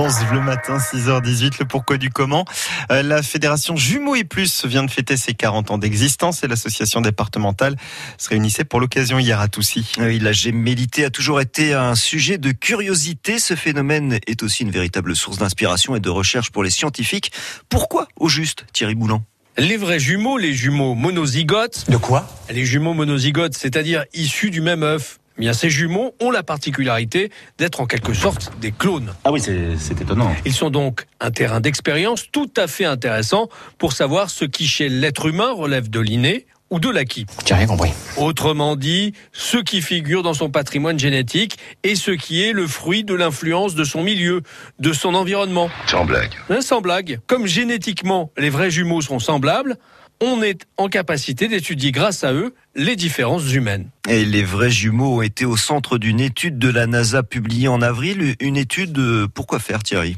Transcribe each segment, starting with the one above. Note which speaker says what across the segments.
Speaker 1: France Bleu Matin, 6h18, le pourquoi du comment. Euh, la fédération Jumeaux et Plus vient de fêter ses 40 ans d'existence et l'association départementale se réunissait pour l'occasion hier à Toussy.
Speaker 2: Oui, la gémellité a toujours été un sujet de curiosité. Ce phénomène est aussi une véritable source d'inspiration et de recherche pour les scientifiques. Pourquoi au juste, Thierry Boulan?
Speaker 3: Les vrais jumeaux, les jumeaux monozygotes.
Speaker 4: De quoi?
Speaker 3: Les jumeaux monozygotes, c'est-à-dire issus du même œuf. Bien, ces jumeaux ont la particularité d'être en quelque sorte des clones.
Speaker 4: Ah oui, c'est étonnant.
Speaker 3: Ils sont donc un terrain d'expérience tout à fait intéressant pour savoir ce qui chez l'être humain relève de l'inné ou de l'acquis.
Speaker 4: J'ai rien compris.
Speaker 3: Autrement dit, ce qui figure dans son patrimoine génétique et ce qui est le fruit de l'influence de son milieu, de son environnement.
Speaker 5: Sans blague.
Speaker 3: Hein, sans blague. Comme génétiquement, les vrais jumeaux sont semblables, on est en capacité d'étudier grâce à eux les différences humaines.
Speaker 2: Et les vrais jumeaux ont été au centre d'une étude de la NASA publiée en avril. Une étude, pourquoi faire Thierry?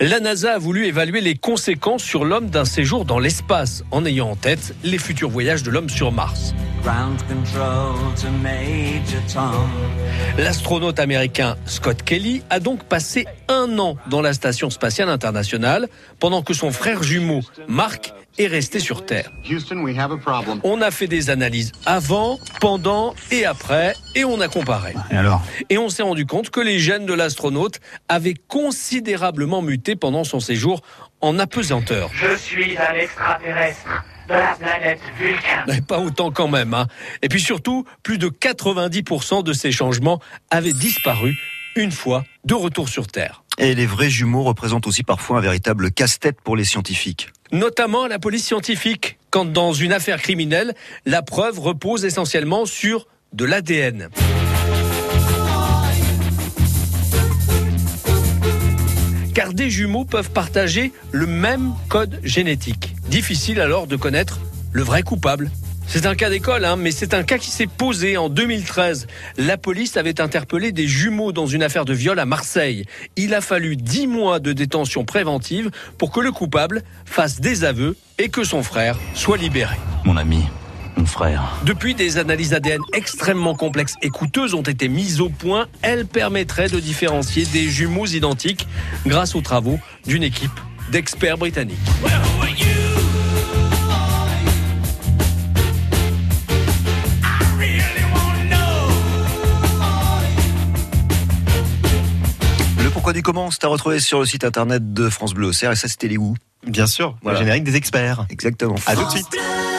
Speaker 3: La NASA a voulu évaluer les conséquences sur l'homme d'un séjour dans l'espace, en ayant en tête les futurs voyages de l'homme sur Mars. L'astronaute américain Scott Kelly a donc passé un an dans la station spatiale internationale, pendant que son frère jumeau, Mark, est resté sur Terre. On a fait des analyses avant, pendant et après, et on a comparé.
Speaker 4: Et alors
Speaker 3: Et on s'est rendu compte que les gènes de l'astronaute avaient considérablement muté pendant son séjour en apesanteur.
Speaker 6: Je suis un extraterrestre de la planète Vulcain.
Speaker 3: pas autant quand même. Hein. Et puis surtout, plus de 90% de ces changements avaient disparu une fois de retour sur Terre.
Speaker 2: Et les vrais jumeaux représentent aussi parfois un véritable casse-tête pour les scientifiques.
Speaker 3: Notamment la police scientifique, quand dans une affaire criminelle, la preuve repose essentiellement sur de l'ADN. Car des jumeaux peuvent partager le même code génétique. Difficile alors de connaître le vrai coupable. C'est un cas d'école, hein, mais c'est un cas qui s'est posé en 2013. La police avait interpellé des jumeaux dans une affaire de viol à Marseille. Il a fallu dix mois de détention préventive pour que le coupable fasse des aveux et que son frère soit libéré.
Speaker 4: Mon ami, mon frère.
Speaker 3: Depuis, des analyses ADN extrêmement complexes et coûteuses ont été mises au point. Elles permettraient de différencier des jumeaux identiques grâce aux travaux d'une équipe d'experts britanniques.
Speaker 2: Pourquoi du comment C'est à retrouver sur le site internet de France Bleu Auxerre et ça c'était les où
Speaker 1: Bien sûr, le générique des experts.
Speaker 2: Exactement.
Speaker 1: À tout de suite.